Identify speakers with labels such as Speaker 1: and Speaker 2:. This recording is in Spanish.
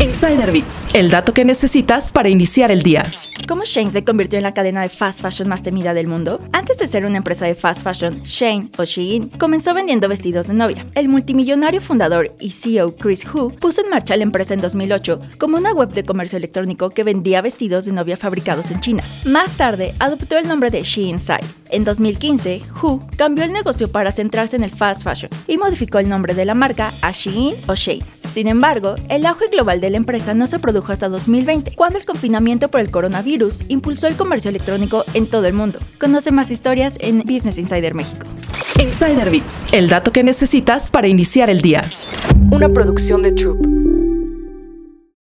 Speaker 1: Insider Bits, el dato que necesitas para iniciar el día.
Speaker 2: ¿Cómo Shane se convirtió en la cadena de fast fashion más temida del mundo? Antes de ser una empresa de fast fashion, Shane o Shein comenzó vendiendo vestidos de novia. El multimillonario fundador y CEO Chris Hu puso en marcha la empresa en 2008 como una web de comercio electrónico que vendía vestidos de novia fabricados en China. Más tarde, adoptó el nombre de Shein Sai. En 2015, Hu cambió el negocio para centrarse en el fast fashion y modificó el nombre de la marca a Shein o Shane. Sin embargo, el auge global de la empresa no se produjo hasta 2020, cuando el confinamiento por el coronavirus impulsó el comercio electrónico en todo el mundo. Conoce más historias en Business Insider México.
Speaker 1: Insider Bits, el dato que necesitas para iniciar el día.
Speaker 3: Una producción de Troop.